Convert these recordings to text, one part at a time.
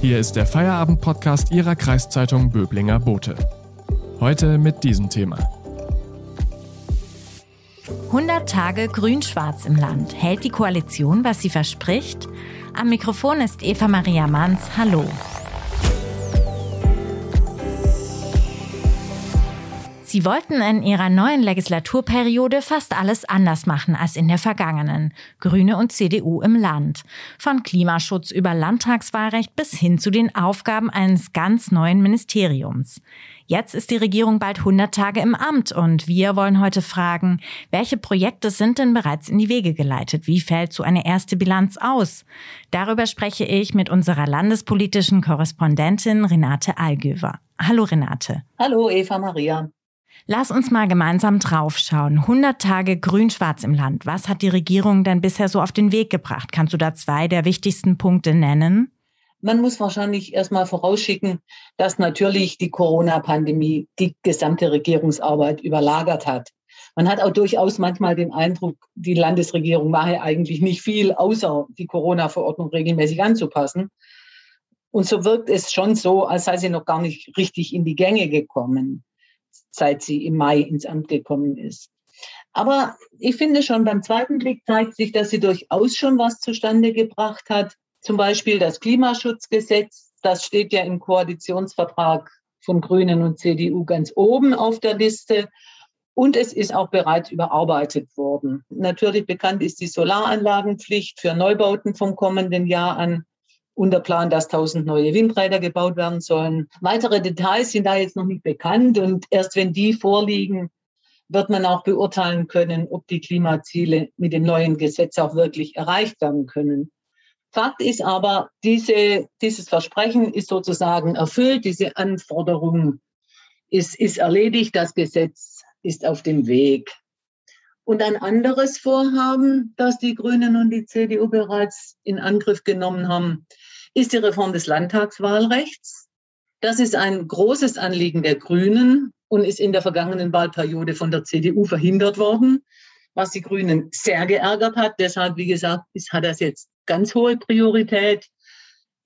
Hier ist der Feierabend-Podcast Ihrer Kreiszeitung Böblinger Bote. Heute mit diesem Thema. 100 Tage Grün-Schwarz im Land. Hält die Koalition, was sie verspricht? Am Mikrofon ist Eva Maria Manns. Hallo. Sie wollten in ihrer neuen Legislaturperiode fast alles anders machen als in der vergangenen. Grüne und CDU im Land. Von Klimaschutz über Landtagswahlrecht bis hin zu den Aufgaben eines ganz neuen Ministeriums. Jetzt ist die Regierung bald 100 Tage im Amt und wir wollen heute fragen, welche Projekte sind denn bereits in die Wege geleitet? Wie fällt so eine erste Bilanz aus? Darüber spreche ich mit unserer landespolitischen Korrespondentin Renate Allgöver. Hallo Renate. Hallo Eva Maria. Lass uns mal gemeinsam draufschauen. 100 Tage Grün-Schwarz im Land. Was hat die Regierung denn bisher so auf den Weg gebracht? Kannst du da zwei der wichtigsten Punkte nennen? Man muss wahrscheinlich erstmal vorausschicken, dass natürlich die Corona-Pandemie die gesamte Regierungsarbeit überlagert hat. Man hat auch durchaus manchmal den Eindruck, die Landesregierung mache eigentlich nicht viel, außer die Corona-Verordnung regelmäßig anzupassen. Und so wirkt es schon so, als sei sie noch gar nicht richtig in die Gänge gekommen seit sie im Mai ins Amt gekommen ist. Aber ich finde schon beim zweiten Blick zeigt sich, dass sie durchaus schon was zustande gebracht hat. Zum Beispiel das Klimaschutzgesetz, das steht ja im Koalitionsvertrag von Grünen und CDU ganz oben auf der Liste. Und es ist auch bereits überarbeitet worden. Natürlich bekannt ist die Solaranlagenpflicht für Neubauten vom kommenden Jahr an und der Plan, dass 1000 neue Windräder gebaut werden sollen. Weitere Details sind da jetzt noch nicht bekannt und erst wenn die vorliegen, wird man auch beurteilen können, ob die Klimaziele mit dem neuen Gesetz auch wirklich erreicht werden können. Fakt ist aber, diese, dieses Versprechen ist sozusagen erfüllt, diese Anforderung ist, ist erledigt, das Gesetz ist auf dem Weg. Und ein anderes Vorhaben, das die Grünen und die CDU bereits in Angriff genommen haben, ist die Reform des Landtagswahlrechts. Das ist ein großes Anliegen der Grünen und ist in der vergangenen Wahlperiode von der CDU verhindert worden, was die Grünen sehr geärgert hat. Deshalb, wie gesagt, hat das jetzt ganz hohe Priorität.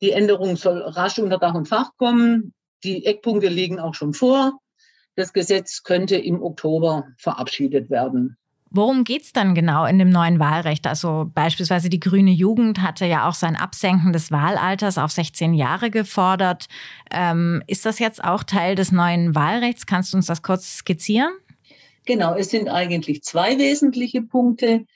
Die Änderung soll rasch unter Dach und Fach kommen. Die Eckpunkte liegen auch schon vor. Das Gesetz könnte im Oktober verabschiedet werden. Worum geht's dann genau in dem neuen Wahlrecht? Also beispielsweise die grüne Jugend hatte ja auch sein Absenken des Wahlalters auf 16 Jahre gefordert. Ähm, ist das jetzt auch Teil des neuen Wahlrechts? Kannst du uns das kurz skizzieren? Genau, es sind eigentlich zwei wesentliche Punkte.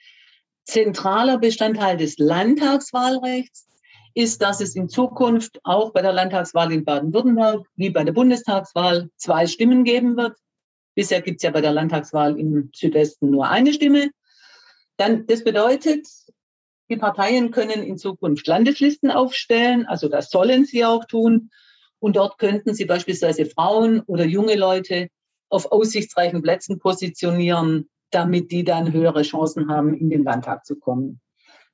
Zentraler Bestandteil des Landtagswahlrechts ist, dass es in Zukunft auch bei der Landtagswahl in Baden-Württemberg wie bei der Bundestagswahl zwei Stimmen geben wird. Bisher gibt es ja bei der Landtagswahl im Südwesten nur eine Stimme. Dann, das bedeutet, die Parteien können in Zukunft Landeslisten aufstellen, also das sollen sie auch tun. Und dort könnten sie beispielsweise Frauen oder junge Leute auf aussichtsreichen Plätzen positionieren, damit die dann höhere Chancen haben, in den Landtag zu kommen.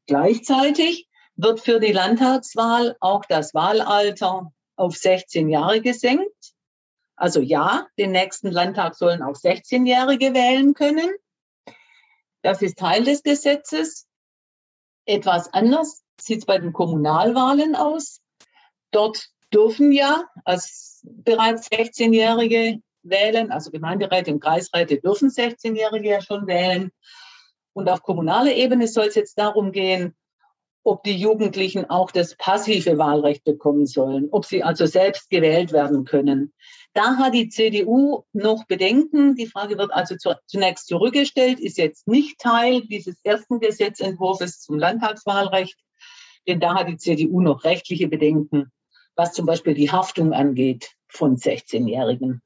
Gleichzeitig wird für die Landtagswahl auch das Wahlalter auf 16 Jahre gesenkt. Also ja, den nächsten Landtag sollen auch 16-Jährige wählen können. Das ist Teil des Gesetzes. Etwas anders sieht es bei den Kommunalwahlen aus. Dort dürfen ja als bereits 16-Jährige wählen, also Gemeinderäte und Kreisräte dürfen 16-Jährige ja schon wählen. Und auf kommunaler Ebene soll es jetzt darum gehen, ob die Jugendlichen auch das passive Wahlrecht bekommen sollen, ob sie also selbst gewählt werden können. Da hat die CDU noch Bedenken. Die Frage wird also zunächst zurückgestellt, ist jetzt nicht Teil dieses ersten Gesetzentwurfs zum Landtagswahlrecht, denn da hat die CDU noch rechtliche Bedenken, was zum Beispiel die Haftung angeht von 16-Jährigen.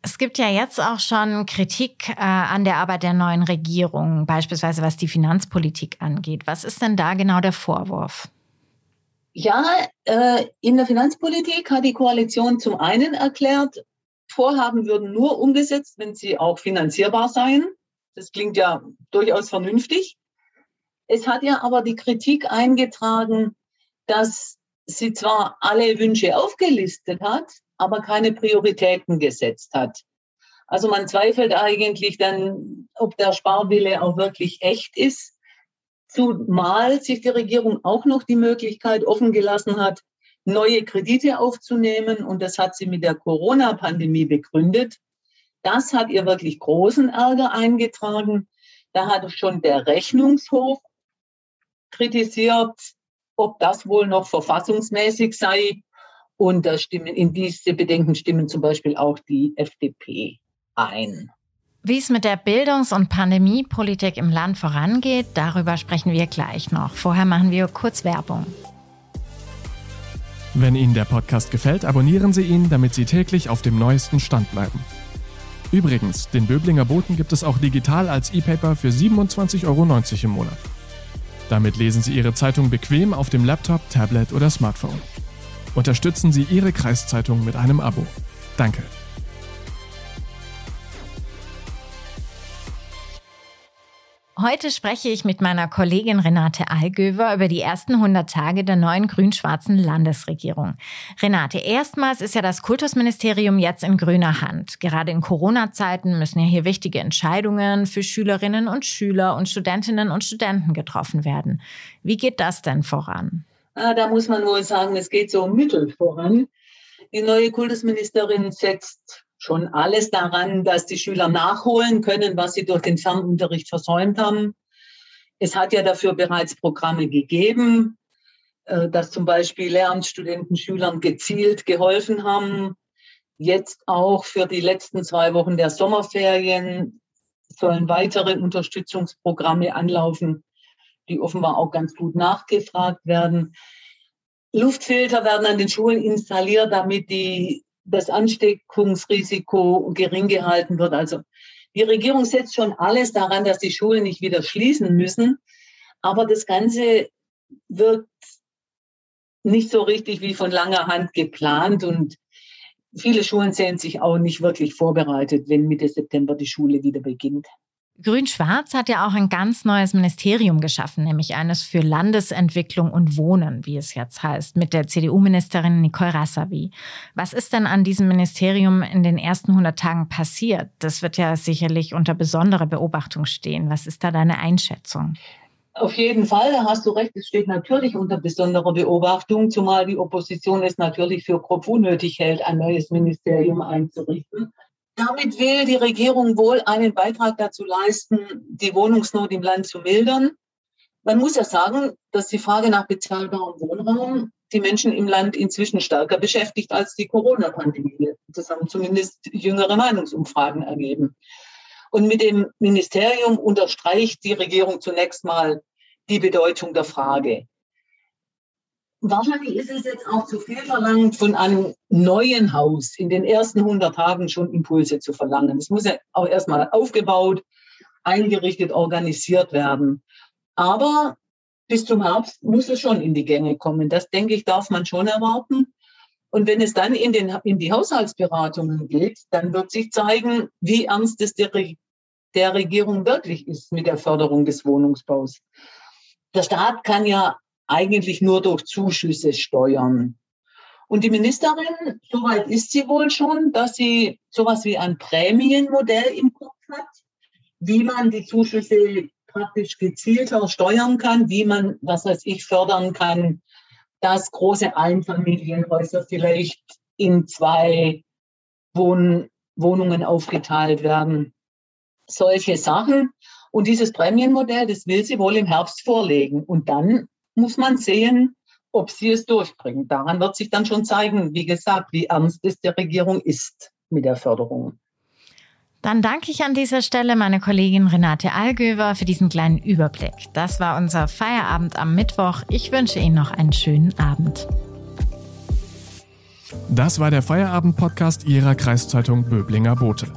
Es gibt ja jetzt auch schon Kritik äh, an der Arbeit der neuen Regierung, beispielsweise was die Finanzpolitik angeht. Was ist denn da genau der Vorwurf? Ja, äh, in der Finanzpolitik hat die Koalition zum einen erklärt, Vorhaben würden nur umgesetzt, wenn sie auch finanzierbar seien. Das klingt ja durchaus vernünftig. Es hat ja aber die Kritik eingetragen, dass sie zwar alle Wünsche aufgelistet hat, aber keine Prioritäten gesetzt hat. Also man zweifelt eigentlich dann, ob der Sparwille auch wirklich echt ist Zumal sich die Regierung auch noch die Möglichkeit offen gelassen hat, neue Kredite aufzunehmen. Und das hat sie mit der Corona-Pandemie begründet. Das hat ihr wirklich großen Ärger eingetragen. Da hat schon der Rechnungshof kritisiert, ob das wohl noch verfassungsmäßig sei. Und da stimmen, in diese Bedenken stimmen zum Beispiel auch die FDP ein. Wie es mit der Bildungs- und Pandemiepolitik im Land vorangeht, darüber sprechen wir gleich noch. Vorher machen wir kurz Werbung. Wenn Ihnen der Podcast gefällt, abonnieren Sie ihn, damit Sie täglich auf dem neuesten Stand bleiben. Übrigens, den Böblinger Boten gibt es auch digital als E-Paper für 27,90 Euro im Monat. Damit lesen Sie Ihre Zeitung bequem auf dem Laptop, Tablet oder Smartphone. Unterstützen Sie Ihre Kreiszeitung mit einem Abo. Danke. Heute spreche ich mit meiner Kollegin Renate Allgöver über die ersten 100 Tage der neuen grün-schwarzen Landesregierung. Renate, erstmals ist ja das Kultusministerium jetzt in grüner Hand. Gerade in Corona-Zeiten müssen ja hier wichtige Entscheidungen für Schülerinnen und Schüler und Studentinnen und Studenten getroffen werden. Wie geht das denn voran? Ah, da muss man wohl sagen, es geht so mittel voran. Die neue Kultusministerin setzt schon alles daran, dass die Schüler nachholen können, was sie durch den Fernunterricht versäumt haben. Es hat ja dafür bereits Programme gegeben, äh, dass zum Beispiel Lehramtsstudenten Schülern gezielt geholfen haben. Jetzt auch für die letzten zwei Wochen der Sommerferien sollen weitere Unterstützungsprogramme anlaufen, die offenbar auch ganz gut nachgefragt werden. Luftfilter werden an den Schulen installiert, damit die das Ansteckungsrisiko gering gehalten wird. Also die Regierung setzt schon alles daran, dass die Schulen nicht wieder schließen müssen. Aber das Ganze wirkt nicht so richtig wie von langer Hand geplant und viele Schulen sehen sich auch nicht wirklich vorbereitet, wenn Mitte September die Schule wieder beginnt. Grün-Schwarz hat ja auch ein ganz neues Ministerium geschaffen, nämlich eines für Landesentwicklung und Wohnen, wie es jetzt heißt, mit der CDU-Ministerin Nicole Rassavi. Was ist denn an diesem Ministerium in den ersten 100 Tagen passiert? Das wird ja sicherlich unter besonderer Beobachtung stehen. Was ist da deine Einschätzung? Auf jeden Fall, da hast du recht, es steht natürlich unter besonderer Beobachtung, zumal die Opposition es natürlich für grob unnötig hält, ein neues Ministerium einzurichten. Damit will die Regierung wohl einen Beitrag dazu leisten, die Wohnungsnot im Land zu mildern. Man muss ja sagen, dass die Frage nach bezahlbarem Wohnraum die Menschen im Land inzwischen stärker beschäftigt als die Corona-Pandemie. Das haben zumindest jüngere Meinungsumfragen ergeben. Und mit dem Ministerium unterstreicht die Regierung zunächst mal die Bedeutung der Frage. Wahrscheinlich ist es jetzt auch zu viel verlangt, von einem neuen Haus in den ersten 100 Tagen schon Impulse zu verlangen. Es muss ja auch erstmal aufgebaut, eingerichtet, organisiert werden. Aber bis zum Herbst muss es schon in die Gänge kommen. Das, denke ich, darf man schon erwarten. Und wenn es dann in, den, in die Haushaltsberatungen geht, dann wird sich zeigen, wie ernst es der, der Regierung wirklich ist mit der Förderung des Wohnungsbaus. Der Staat kann ja eigentlich nur durch Zuschüsse steuern. Und die Ministerin, soweit ist sie wohl schon, dass sie sowas wie ein Prämienmodell im Kopf hat, wie man die Zuschüsse praktisch gezielter steuern kann, wie man, was weiß ich, fördern kann, dass große Einfamilienhäuser vielleicht in zwei Wohn Wohnungen aufgeteilt werden. Solche Sachen. Und dieses Prämienmodell, das will sie wohl im Herbst vorlegen. Und dann muss man sehen, ob sie es durchbringen. Daran wird sich dann schon zeigen, wie gesagt, wie ernst es der Regierung ist mit der Förderung. Dann danke ich an dieser Stelle meine Kollegin Renate Allgöver für diesen kleinen Überblick. Das war unser Feierabend am Mittwoch. Ich wünsche Ihnen noch einen schönen Abend. Das war der Feierabend-Podcast Ihrer Kreiszeitung Böblinger Bote.